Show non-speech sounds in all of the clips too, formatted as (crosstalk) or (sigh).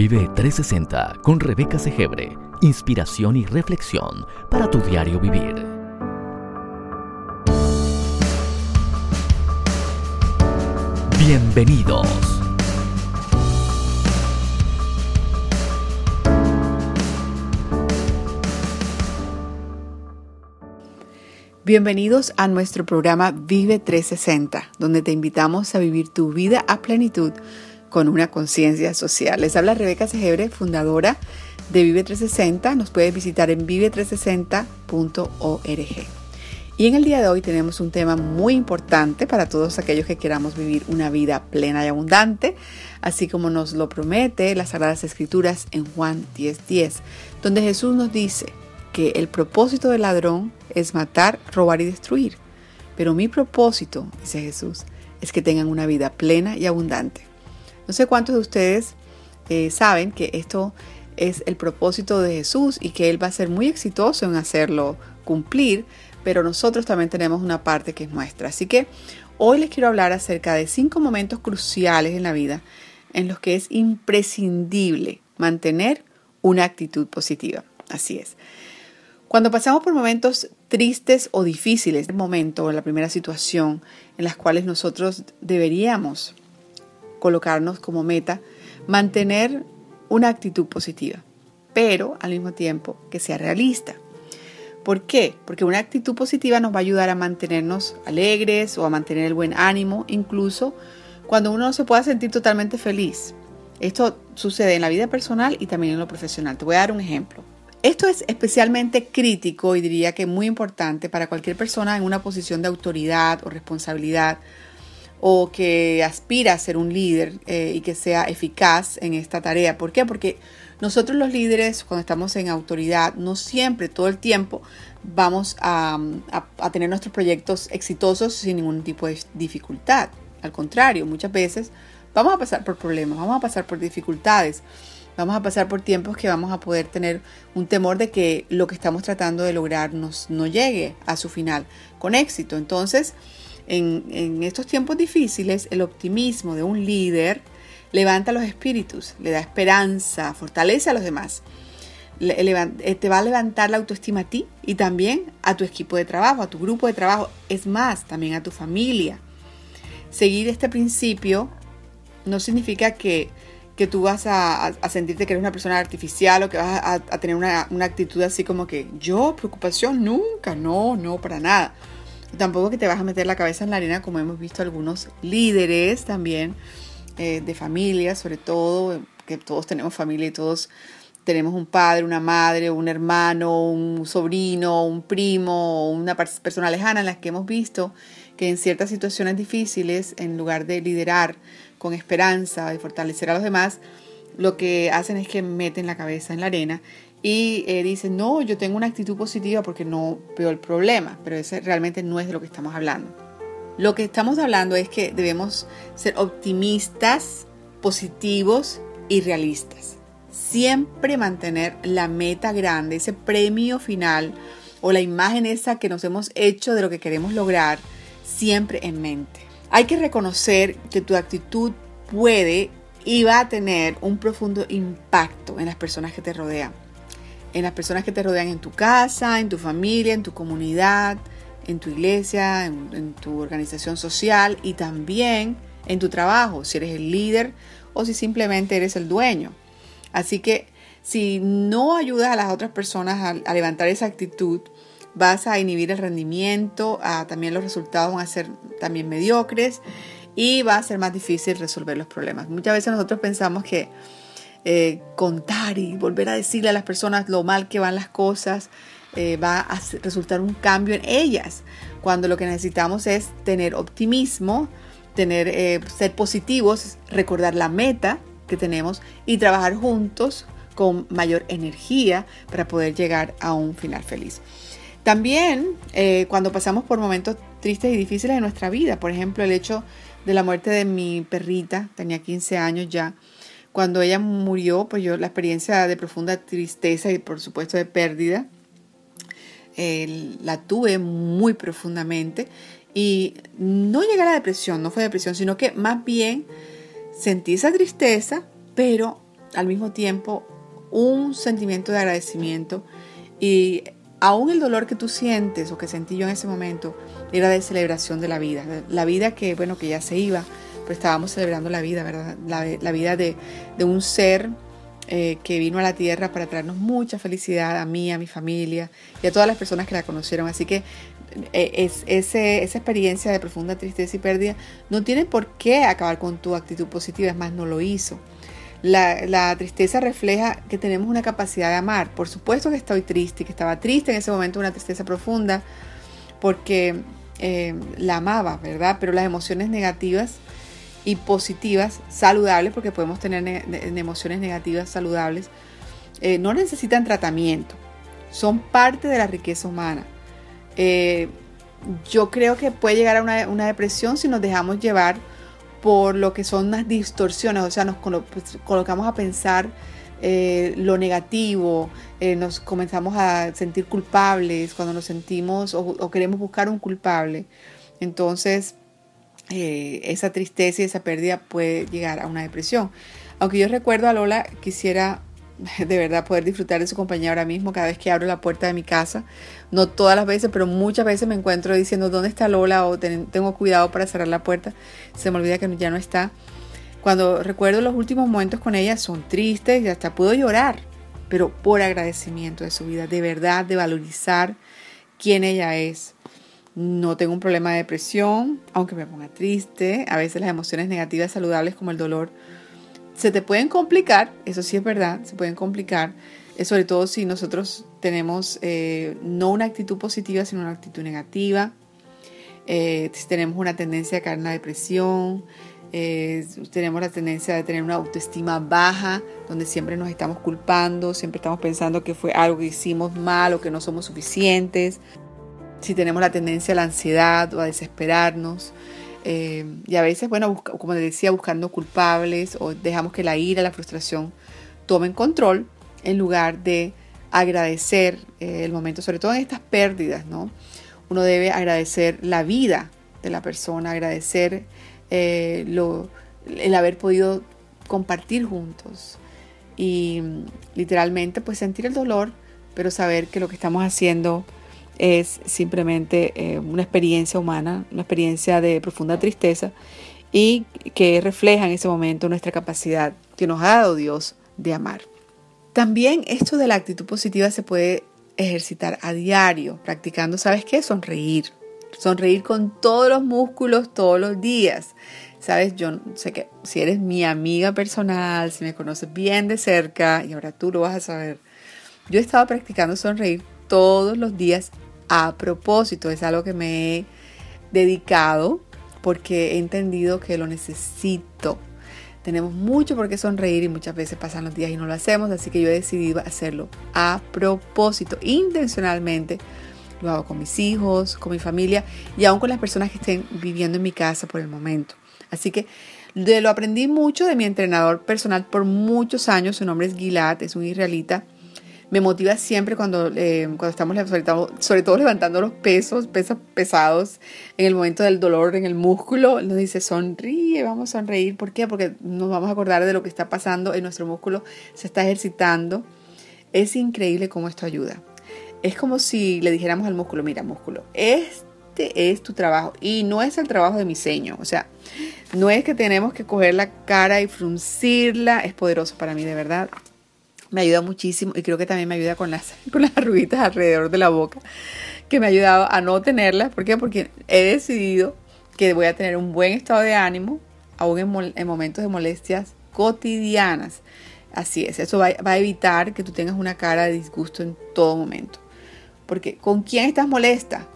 Vive 360 con Rebeca Segebre. Inspiración y reflexión para tu diario vivir. Bienvenidos. Bienvenidos a nuestro programa Vive 360, donde te invitamos a vivir tu vida a plenitud con una conciencia social. Les habla Rebeca Segebre, fundadora de Vive 360. Nos puedes visitar en vive360.org. Y en el día de hoy tenemos un tema muy importante para todos aquellos que queramos vivir una vida plena y abundante, así como nos lo promete las Sagradas Escrituras en Juan 10:10, 10, donde Jesús nos dice que el propósito del ladrón es matar, robar y destruir. Pero mi propósito, dice Jesús, es que tengan una vida plena y abundante. No sé cuántos de ustedes eh, saben que esto es el propósito de Jesús y que Él va a ser muy exitoso en hacerlo cumplir, pero nosotros también tenemos una parte que es nuestra. Así que hoy les quiero hablar acerca de cinco momentos cruciales en la vida en los que es imprescindible mantener una actitud positiva. Así es. Cuando pasamos por momentos tristes o difíciles, el momento o la primera situación en las cuales nosotros deberíamos colocarnos como meta mantener una actitud positiva, pero al mismo tiempo que sea realista. ¿Por qué? Porque una actitud positiva nos va a ayudar a mantenernos alegres o a mantener el buen ánimo, incluso cuando uno no se pueda sentir totalmente feliz. Esto sucede en la vida personal y también en lo profesional. Te voy a dar un ejemplo. Esto es especialmente crítico y diría que muy importante para cualquier persona en una posición de autoridad o responsabilidad o que aspira a ser un líder eh, y que sea eficaz en esta tarea. ¿Por qué? Porque nosotros los líderes, cuando estamos en autoridad, no siempre, todo el tiempo, vamos a, a tener nuestros proyectos exitosos sin ningún tipo de dificultad. Al contrario, muchas veces vamos a pasar por problemas, vamos a pasar por dificultades. Vamos a pasar por tiempos que vamos a poder tener un temor de que lo que estamos tratando de lograr nos, no llegue a su final con éxito. Entonces, en, estos tiempos difíciles, el optimismo de un líder levanta los espíritus, le da esperanza, fortalece a los demás. Eh, te va a levantar la autoestima a ti y también a tu equipo de trabajo, a tu grupo de trabajo, es más, también a tu familia. Seguir este principio no significa que que tú vas a, sentirte que eres una persona artificial o que vas a, tener una, actitud así como que yo, preocupación, nunca, no, no, para nada. Tampoco que te vas a meter la cabeza en la arena como hemos visto algunos líderes también eh, de familia, sobre todo, que todos tenemos familia y todos tenemos un padre, una madre, un hermano, un sobrino, un primo, una persona lejana en las que hemos visto que en ciertas situaciones difíciles, en lugar de liderar, con esperanza y fortalecer a los demás, lo que hacen es que meten la cabeza en la arena y eh, no, yo tengo una actitud positiva porque no veo el problema, pero ese realmente no es de lo que estamos hablando. Lo que estamos hablando es que debemos ser optimistas, positivos y realistas. Siempre mantener la meta grande, ese premio final o la imagen esa que nos hemos hecho de lo que queremos lograr, siempre en mente. Hay que reconocer que tu actitud puede y va a tener un profundo impacto en las personas que te rodean. En las personas que te rodean en tu casa, en tu familia, en tu comunidad, en tu iglesia, en, tu organización social y también en tu trabajo, si eres el líder o si simplemente eres el dueño. Así que si no ayudas a las otras personas a, a levantar esa actitud, vas a inhibir el rendimiento, también los resultados van a ser también mediocres y va a ser más difícil resolver los problemas. Muchas veces nosotros pensamos que eh, contar y volver a decirle a las personas lo mal que van las cosas eh, va a resultar un cambio en ellas, cuando lo que necesitamos es tener optimismo, tener, eh, ser positivos, recordar la meta que tenemos y trabajar juntos con mayor energía para poder llegar a un final feliz. También eh, cuando pasamos por momentos tristes y difíciles de nuestra vida, por ejemplo el hecho de la muerte de mi perrita, tenía 15 años ya, cuando ella murió, pues yo la experiencia de profunda tristeza y por supuesto de pérdida, la tuve muy profundamente y no llegué a la depresión, no fue depresión, sino que más bien sentí esa tristeza, pero al mismo tiempo un sentimiento de agradecimiento y aún el dolor que tú sientes o que sentí yo en ese momento era de celebración de la vida, la vida que, bueno, que ya se iba, estábamos celebrando la vida, ¿verdad? La, vida de, un ser eh, que vino a la tierra para traernos mucha felicidad a mí, a mi familia y a todas las personas que la conocieron. Así que eh, es, ese, esa experiencia de profunda tristeza y pérdida no tiene por qué acabar con tu actitud positiva, es más, no lo hizo. La, tristeza refleja que tenemos una capacidad de amar. Por supuesto que estoy triste, que estaba triste en ese momento, una tristeza profunda, porque eh, la amaba, ¿verdad? Pero las emociones negativas y positivas, saludables, porque podemos tener emociones negativas saludables, eh, no necesitan tratamiento. Son parte de la riqueza humana. Eh, yo creo que puede llegar a una, una depresión si nos dejamos llevar por lo que son las distorsiones, o sea, nos pues, colocamos a pensar eh, lo negativo, eh, nos comenzamos a sentir culpables cuando nos sentimos o, queremos buscar un culpable. Entonces, eh, esa tristeza y esa pérdida puede llegar a una depresión. Aunque yo recuerdo a Lola, quisiera (laughs) de verdad poder disfrutar de su compañía ahora mismo cada vez que abro la puerta de mi casa. No todas las veces, pero muchas veces me encuentro diciendo dónde está Lola o tengo cuidado para cerrar la puerta. Se me olvida que ya no está. Cuando recuerdo los últimos momentos con ella son tristes y hasta puedo llorar, pero por agradecimiento de su vida, de verdad, de valorizar quién ella es. No tengo un problema de depresión, aunque me ponga triste. A veces las emociones negativas saludables como el dolor se te pueden complicar, eso sí es verdad, se pueden complicar, eh, sobre todo si nosotros tenemos eh, no una actitud positiva, sino una actitud negativa, eh, si tenemos una tendencia a caer en la depresión, tenemos la tendencia de tener una autoestima baja, donde siempre nos estamos culpando, siempre estamos pensando que fue algo que hicimos mal o que no somos suficientes, si tenemos la tendencia a la ansiedad o a desesperarnos, eh, y a veces, bueno, como les decía, buscando culpables o dejamos que la ira, la frustración tomen control en lugar de agradecer eh, el momento, sobre todo en estas pérdidas, ¿no? Uno debe agradecer la vida de la persona, agradecer eh, el haber podido compartir juntos y literalmente pues sentir el dolor, pero saber que lo que estamos haciendo es simplemente eh, una experiencia humana, una experiencia de profunda tristeza y que refleja en ese momento nuestra capacidad que nos ha dado Dios de amar. También esto de la actitud positiva se puede ejercitar a diario, practicando, ¿sabes qué? Sonreír. Sonreír con todos los músculos todos los días. Sabes, yo sé que si eres mi amiga personal, si me conoces bien de cerca, y ahora tú lo vas a saber, yo he estado practicando sonreír todos los días a propósito, es algo que me he dedicado porque he entendido que lo necesito. Tenemos mucho por qué sonreír y muchas veces pasan los días y no lo hacemos, así que yo he decidido hacerlo a propósito, intencionalmente. Lo hago con mis hijos, con mi familia y aún con las personas que estén viviendo en mi casa por el momento. Así que de lo aprendí mucho de mi entrenador personal por muchos años. Su nombre es Gilad, es un israelita me motiva siempre cuando, eh, cuando estamos sobre todo, levantando los pesos, pesos pesados, en el momento del dolor en el músculo, nos dice sonríe, vamos a sonreír. ¿Por qué? Porque nos vamos a acordar de lo que está pasando en nuestro músculo, se está ejercitando. Es increíble cómo esto ayuda. Es como si le dijéramos al músculo, mira músculo, este es tu trabajo y no es el trabajo de mi ceño. O sea, no es que tenemos que coger la cara y fruncirla, es poderoso para mí de verdad me ayuda muchísimo y creo que también me ayuda con las, (laughs) con las arruguitas alrededor de la boca, que me ha ayudado a no tenerlas. ¿Por qué? Porque he decidido que voy a tener un buen estado de ánimo, aún en, momentos de molestias cotidianas. Así es, eso va, va, a evitar que tú tengas una cara de disgusto en todo momento. Porque ¿con quién estás molesta?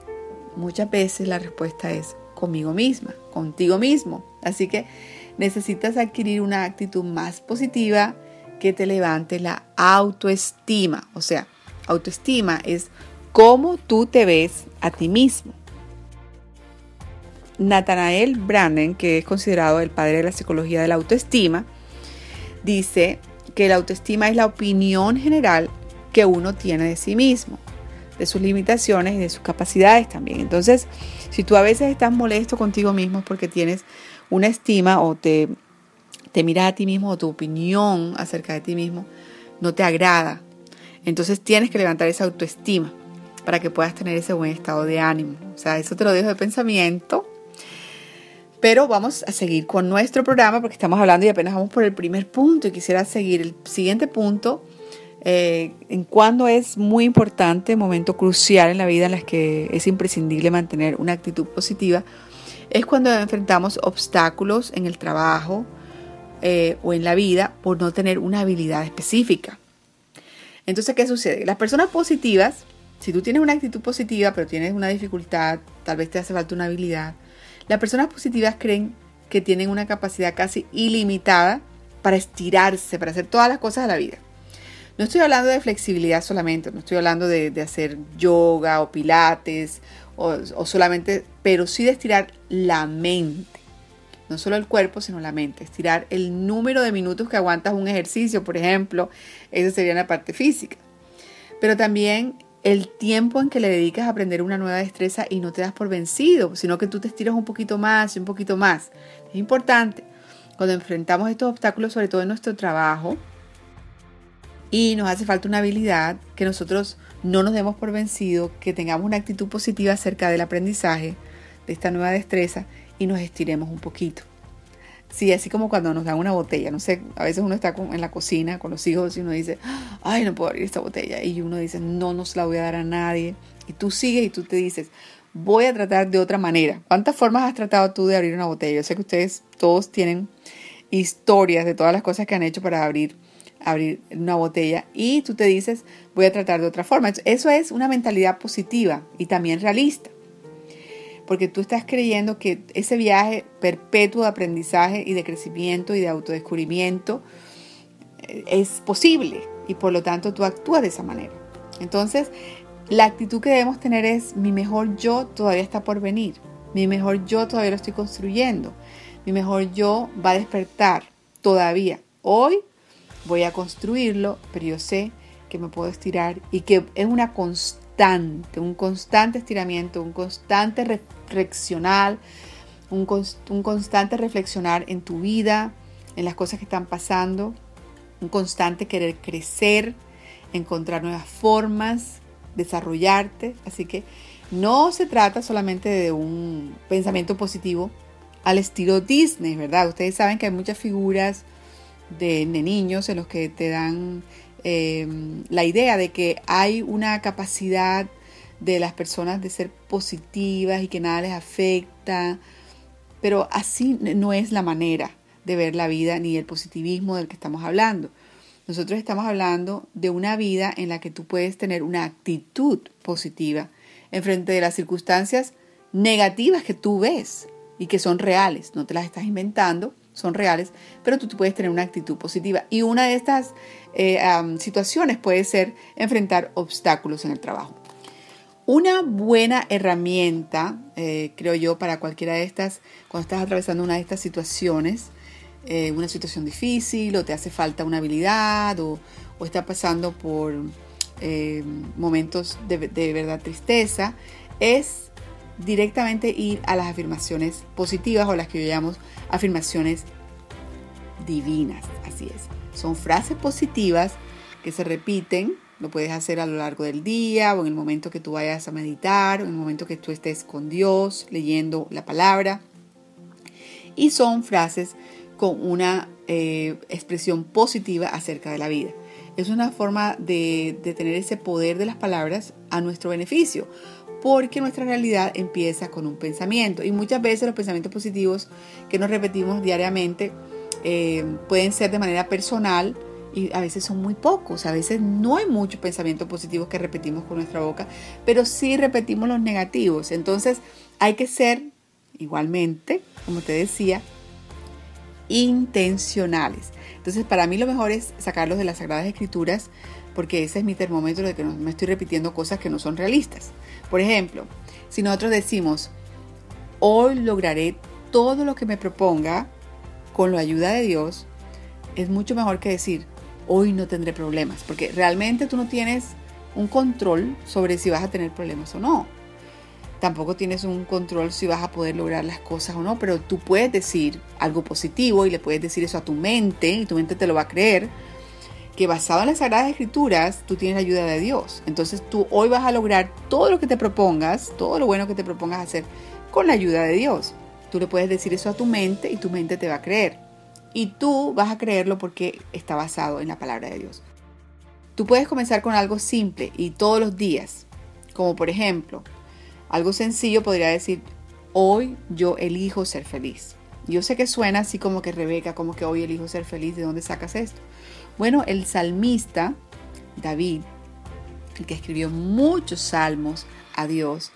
Muchas veces la respuesta es conmigo misma, contigo mismo. Así que necesitas adquirir una actitud más positiva, que te levante la autoestima. O sea, autoestima es cómo tú te ves a ti mismo. Nathanael Branden, que es considerado el padre de la psicología de la autoestima, dice que la autoestima es la opinión general que uno tiene de sí mismo, de sus limitaciones y de sus capacidades también. Entonces, si tú a veces estás molesto contigo mismo porque tienes una estima o te te miras a ti mismo o tu opinión acerca de ti mismo no te agrada. Entonces tienes que levantar esa autoestima para que puedas tener ese buen estado de ánimo. O sea, eso te lo dejo de pensamiento. Pero vamos a seguir con nuestro programa porque estamos hablando y apenas vamos por el primer punto y quisiera seguir el siguiente punto eh, en cuando es muy importante, momento crucial en la vida en las que es imprescindible mantener una actitud positiva, es cuando enfrentamos obstáculos en el trabajo, eh, o en la vida por no tener una habilidad específica. Entonces, ¿qué sucede? Las personas positivas, si tú tienes una actitud positiva, pero tienes una dificultad, tal vez te hace falta una habilidad, las personas positivas creen que tienen una capacidad casi ilimitada para estirarse, para hacer todas las cosas de la vida. No estoy hablando de flexibilidad solamente, no estoy hablando de, hacer yoga o pilates o, o solamente, pero sí de estirar la mente no solo el cuerpo, sino la mente. Estirar el número de minutos que aguantas un ejercicio, por ejemplo, esa sería la parte física. Pero también el tiempo en que le dedicas a aprender una nueva destreza y no te das por vencido, sino que tú te estiras un poquito más y un poquito más. Es importante cuando enfrentamos estos obstáculos, sobre todo en nuestro trabajo, y nos hace falta una habilidad, que nosotros no nos demos por vencido, que tengamos una actitud positiva acerca del aprendizaje de esta nueva destreza y nos estiremos un poquito. Sí, así como cuando nos dan una botella, no sé, a veces uno está en la cocina con los hijos y uno dice, ay, no puedo abrir esta botella. Y uno dice, no, no se la voy a dar a nadie. Y tú sigues y tú te dices, voy a tratar de otra manera. ¿Cuántas formas has tratado tú de abrir una botella? Yo sé que ustedes todos tienen historias de todas las cosas que han hecho para abrir, abrir una botella y tú te dices, voy a tratar de otra forma. Eso es una mentalidad positiva y también realista porque tú estás creyendo que ese viaje perpetuo de aprendizaje y de crecimiento y de autodescubrimiento eh, es posible y por lo tanto tú actúas de esa manera. Entonces, la actitud que debemos tener es mi mejor yo todavía está por venir, mi mejor yo todavía lo estoy construyendo, mi mejor yo va a despertar todavía. Hoy voy a construirlo, pero yo sé que me puedo estirar y que es una constante un constante estiramiento, un constante reflexionar, un, un constante reflexionar en tu vida, en las cosas que están pasando, un constante querer crecer, encontrar nuevas formas, desarrollarte. Así que no se trata solamente de un pensamiento positivo al estilo Disney, ¿verdad? Ustedes saben que hay muchas figuras de, de niños en los que te dan Em, la idea de que hay una capacidad de las personas de ser positivas y que nada les afecta, pero así no es la manera de ver la vida ni el positivismo del que estamos hablando. Nosotros estamos hablando de una vida en la que tú puedes tener una actitud positiva en frente de las circunstancias negativas que tú ves y que son reales, no te las estás inventando, son reales, pero tú puedes tener una actitud positiva. Y una de estas eh, situaciones puede ser enfrentar obstáculos en el trabajo. Una buena herramienta, eh, creo yo, para cualquiera de estas, cuando estás atravesando una de estas situaciones, eh, una situación difícil o te hace falta una habilidad o, o está pasando por momentos de, de verdad tristeza, es directamente ir a las afirmaciones positivas o las que yo llamo afirmaciones divinas. Así es. Son frases positivas que se repiten, lo puedes hacer a lo largo del día o en el momento que tú vayas a meditar o en el momento que tú estés con Dios leyendo la palabra. Y son frases con una eh, expresión positiva acerca de la vida. Es una forma de, de tener ese poder de las palabras a nuestro beneficio, porque nuestra realidad empieza con un pensamiento. Y muchas veces los pensamientos positivos que nos repetimos diariamente eh, pueden ser de manera personal y a veces son muy pocos, a veces no hay muchos pensamientos positivos que repetimos con nuestra boca, pero sí repetimos los negativos. Entonces hay que ser igualmente, como te decía, intencionales. Entonces para mí lo mejor es sacarlos de las Sagradas Escrituras porque ese es mi termómetro de que no me estoy repitiendo cosas que no son realistas. Por ejemplo, si nosotros decimos, hoy lograré todo lo que me proponga, con la ayuda de Dios, es mucho mejor que decir, hoy no tendré problemas, porque realmente tú no tienes un control sobre si vas a tener problemas o no. tampoco tienes un control si vas a poder lograr las cosas o no, pero tú puedes decir algo positivo y le puedes decir eso a tu mente y tu mente te lo va a creer, que basado en las Sagradas Escrituras tú tienes la ayuda de Dios. Entonces tú hoy vas a lograr todo lo que te propongas, todo lo bueno que te propongas hacer con la ayuda de Dios. Tú le puedes decir eso a tu mente y tu mente te va a creer. Y tú vas a creerlo porque está basado en la palabra de Dios. Tú puedes comenzar con algo simple y todos los días, como por ejemplo, algo sencillo podría decir, hoy yo elijo ser feliz. Yo sé que suena así como que Rebeca, como que hoy elijo ser feliz, ¿de dónde sacas esto? Bueno, el salmista David, el que escribió muchos salmos a Dios,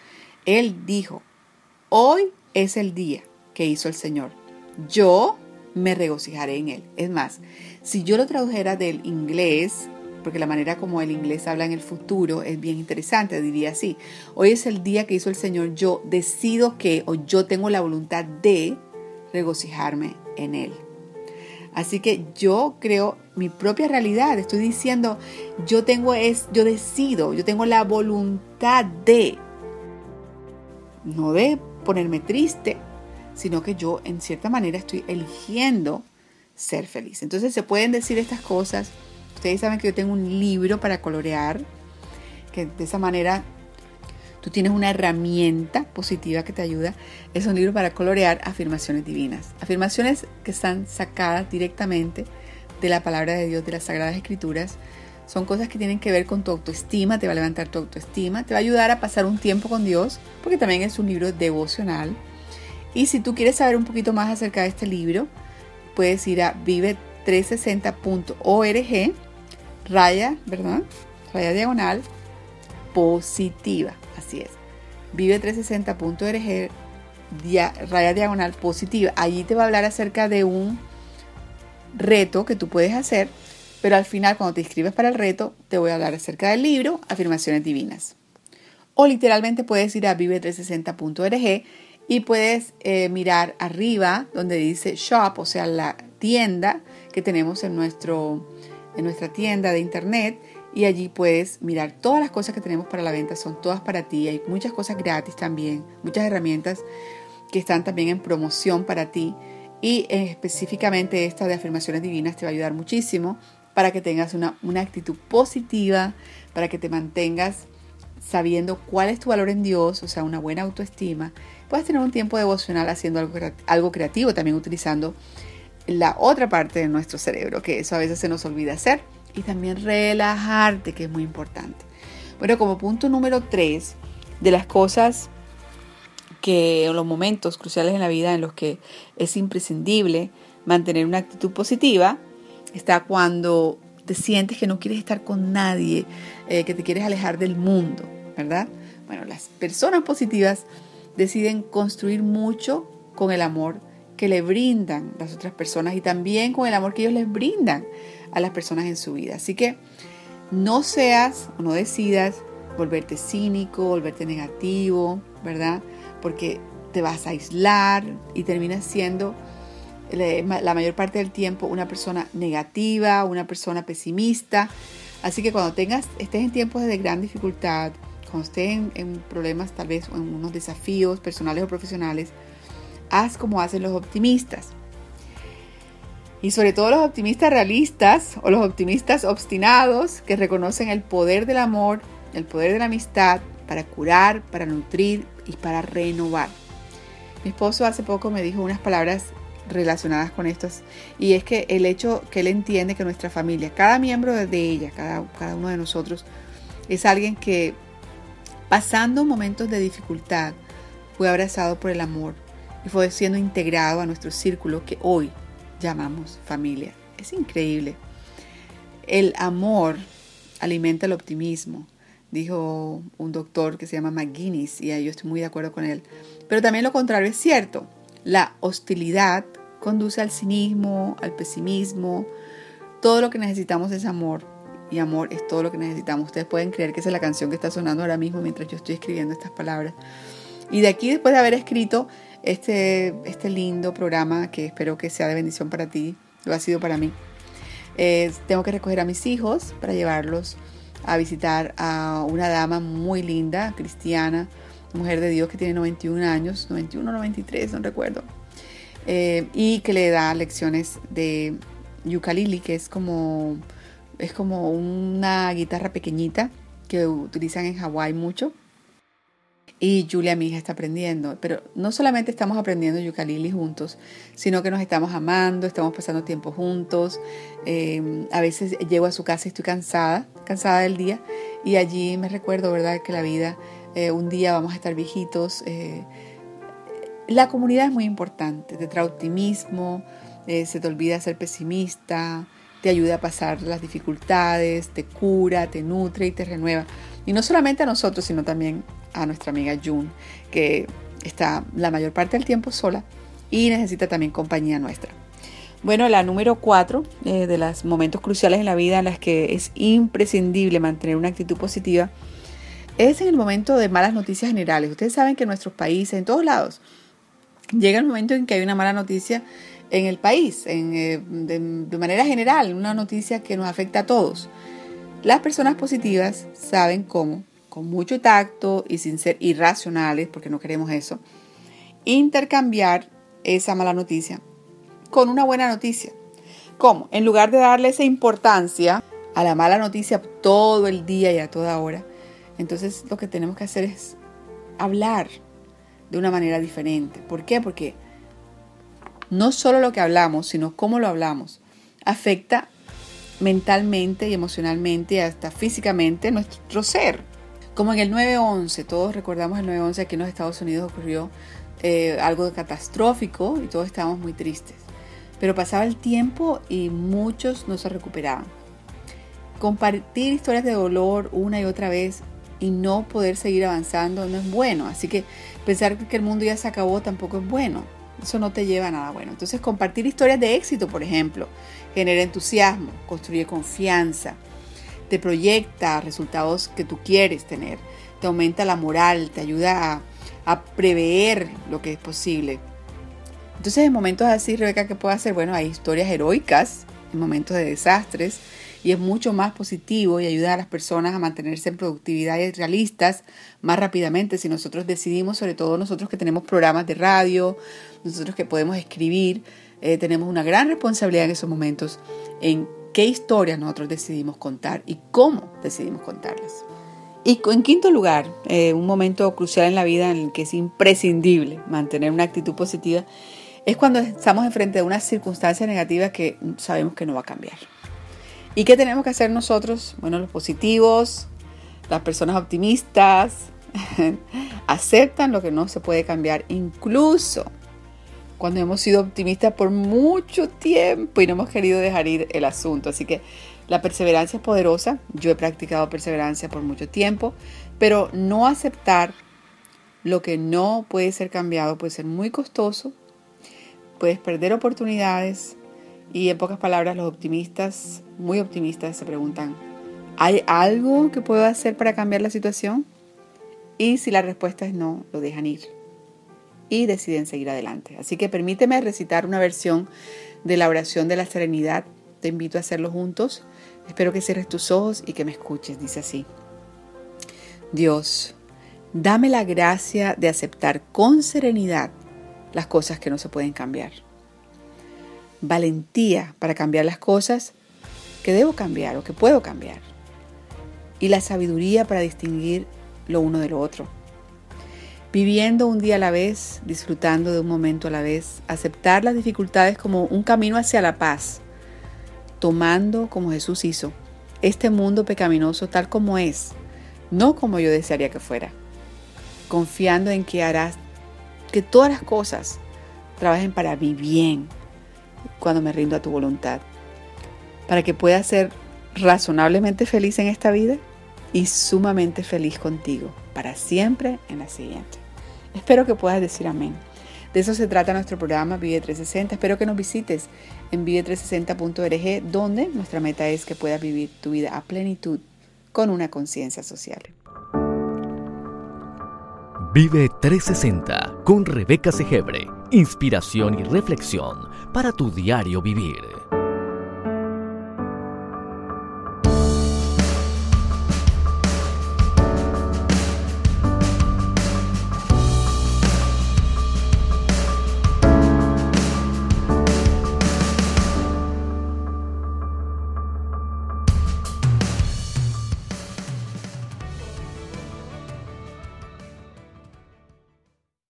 él dijo, hoy es el día que hizo el Señor. Yo me regocijaré en él. Es más, si yo lo tradujera del inglés porque la manera como el inglés habla en el futuro es bien interesante, diría así. Hoy es el día que hizo el Señor, yo decido que, o yo tengo la voluntad de regocijarme en Él. Así que yo creo mi propia realidad, estoy diciendo, yo tengo es, yo decido, yo tengo la voluntad de, no de ponerme triste, sino que yo en cierta manera estoy eligiendo ser feliz. Entonces se pueden decir estas cosas Ustedes saben que yo tengo un libro para colorear, que de esa manera tú tienes una herramienta positiva que te ayuda. Es un libro para colorear afirmaciones divinas. Afirmaciones que están sacadas directamente de la palabra de Dios, de las Sagradas Escrituras. Son cosas que tienen que ver con tu autoestima, te va a levantar tu autoestima, te va a ayudar a pasar un tiempo con Dios, porque también es un libro devocional. Y si tú quieres saber un poquito más acerca de este libro, puedes ir a vive360.org raya, ¿verdad? Raya diagonal positiva, así es. Vive360.org, raya diagonal positiva. Allí te va a hablar acerca de un reto que tú puedes hacer, pero al final cuando te inscribes para el reto te voy a hablar acerca del libro Afirmaciones Divinas. O literalmente puedes ir a vive360.org y puedes eh, mirar arriba donde dice shop, o sea, la tienda que tenemos en nuestro en nuestra tienda de internet y allí puedes mirar todas las cosas que tenemos para la venta, son todas para ti, hay muchas cosas gratis también, muchas herramientas que están también en promoción para ti y específicamente esta de afirmaciones divinas te va a ayudar muchísimo para que tengas una, una actitud positiva, para que te mantengas sabiendo cuál es tu valor en Dios, o sea, una buena autoestima. Puedes tener un tiempo devocional haciendo algo, algo creativo, también utilizando la otra parte de nuestro cerebro, que eso a veces se nos olvida hacer, y también relajarte, que es muy importante. Bueno, como punto número tres de las cosas que en los momentos cruciales en la vida en los que es imprescindible mantener una actitud positiva, está cuando te sientes que no quieres estar con nadie, eh, que te quieres alejar del mundo, ¿verdad? Bueno, las personas positivas deciden construir mucho con el amor que le brindan las otras personas y también con el amor que ellos les brindan a las personas en su vida. Así que no seas o no decidas volverte cínico, volverte negativo, ¿verdad? Porque te vas a aislar y terminas siendo la mayor parte del tiempo una persona negativa, una persona pesimista. Así que cuando tengas, estés en tiempos de gran dificultad, cuando estés en, en problemas, tal vez en unos desafíos personales o profesionales, haz como hacen los optimistas. Y sobre todo los optimistas realistas o los optimistas obstinados que reconocen el poder del amor, el poder de la amistad para curar, para nutrir y para renovar. Mi esposo hace poco me dijo unas palabras relacionadas con estos y es que el hecho que él entiende que nuestra familia, cada miembro de ella, cada, cada uno de nosotros, es alguien que pasando momentos de dificultad fue abrazado por el amor, y fue siendo integrado a nuestro círculo que hoy llamamos familia. Es increíble. El amor alimenta el optimismo, dijo un doctor que se llama McGuinness, y yo estoy muy de acuerdo con él. Pero también lo contrario es cierto. La hostilidad conduce al cinismo, al pesimismo. Todo lo que necesitamos es amor. Y amor es todo lo que necesitamos. Ustedes pueden creer que esa es la canción que está sonando ahora mismo mientras yo estoy escribiendo estas palabras. Y de aquí, después de haber escrito este, este lindo programa que espero que sea de bendición para ti, lo ha sido para mí. tengo que recoger a mis hijos para llevarlos a visitar a una dama muy linda, cristiana, mujer de Dios que tiene 91 años, 91 93, no recuerdo, eh, y que le da lecciones de ukulele, que es como, es como una guitarra pequeñita que utilizan en Hawái mucho. Y Julia, mi hija, está aprendiendo. Pero no solamente estamos aprendiendo ukulele juntos, sino que nos estamos amando, estamos pasando tiempo juntos. Eh, a veces llego a su casa y estoy cansada, cansada del día. Y allí me recuerdo, ¿verdad?, que la vida, eh, un día vamos a estar viejitos. Eh, la comunidad es muy importante, te trae optimismo, se te olvida ser pesimista, te ayuda a pasar las dificultades, te cura, te nutre y te renueva. Y no solamente a nosotros, sino también a nuestra amiga June, que está la mayor parte del tiempo sola y necesita también compañía nuestra. Bueno, la número cuatro eh, de los momentos cruciales en la vida en las que es imprescindible mantener una actitud positiva es en el momento de malas noticias generales. Ustedes saben que en nuestros países, en todos lados, llega el momento en que hay una mala noticia en el país, eh, de, manera general, una noticia que nos afecta a todos. Las personas positivas saben cómo, con mucho tacto y sin ser irracionales, porque no queremos eso, intercambiar esa mala noticia con una buena noticia. ¿Cómo? En lugar de darle esa importancia a la mala noticia todo el día y a toda hora, entonces lo que tenemos que hacer es hablar de una manera diferente. ¿Por qué? Porque no solo lo que hablamos, sino cómo lo hablamos, afecta mentalmente y emocionalmente y hasta físicamente nuestro ser. Como en el 9-11, todos recordamos el 9-11, aquí en los Estados Unidos ocurrió eh, algo catastrófico y todos estábamos muy tristes. Pero pasaba el tiempo y muchos no se recuperaban. Compartir historias de dolor una y otra vez y no poder seguir avanzando no es bueno. Así que pensar que el mundo ya se acabó tampoco es bueno. Eso no te lleva a nada bueno. Entonces compartir historias de éxito, por ejemplo, genera entusiasmo, construye confianza, te proyecta resultados que tú quieres tener, te aumenta la moral, te ayuda a, prever lo que es posible. Entonces en momentos así, Rebeca, ¿qué puedo hacer? Bueno, hay historias heroicas en momentos de desastres, y es mucho más positivo y ayuda a las personas a mantenerse en productividad y realistas más rápidamente si nosotros decidimos, sobre todo nosotros que tenemos programas de radio, nosotros que podemos escribir, eh, tenemos una gran responsabilidad en esos momentos en qué historias nosotros decidimos contar y cómo decidimos contarlas. Y en quinto lugar, eh, un momento crucial en la vida en el que es imprescindible mantener una actitud positiva es cuando estamos enfrente de una circunstancia negativa que sabemos que no va a cambiar. ¿Y qué tenemos que hacer nosotros? Bueno, los positivos, las personas optimistas, (laughs) aceptan lo que no se puede cambiar, incluso cuando hemos sido optimistas por mucho tiempo y no hemos querido dejar ir el asunto. Así que la perseverancia es poderosa. Yo he practicado perseverancia por mucho tiempo, pero no aceptar lo que no puede ser cambiado puede ser muy costoso. Puedes perder oportunidades, y en pocas palabras, los optimistas, muy optimistas, se preguntan, ¿hay algo que puedo hacer para cambiar la situación? Y si la respuesta es no, lo dejan ir y deciden seguir adelante. Así que permíteme recitar una versión de la oración de la serenidad. Te invito a hacerlo juntos. Espero que cierres tus ojos y que me escuches. Dice así. Dios, dame la gracia de aceptar con serenidad las cosas que no se pueden cambiar valentía para cambiar las cosas que debo cambiar o que puedo cambiar. Y la sabiduría para distinguir lo uno de lo otro. Viviendo un día a la vez, disfrutando de un momento a la vez, aceptar las dificultades como un camino hacia la paz, tomando como Jesús hizo este mundo pecaminoso tal como es, no como yo desearía que fuera, confiando en que harás que todas las cosas trabajen para mi bien, cuando me rindo a tu voluntad, para que pueda ser razonablemente feliz en esta vida y sumamente feliz contigo para siempre en la siguiente. Espero que puedas decir amén. De eso se trata nuestro programa Vive 360. Espero que nos visites en vive360.org, donde nuestra meta es que puedas vivir tu vida a plenitud con una conciencia social. Vive 360 con Rebeca Segebre. Inspiración y reflexión para tu diario vivir.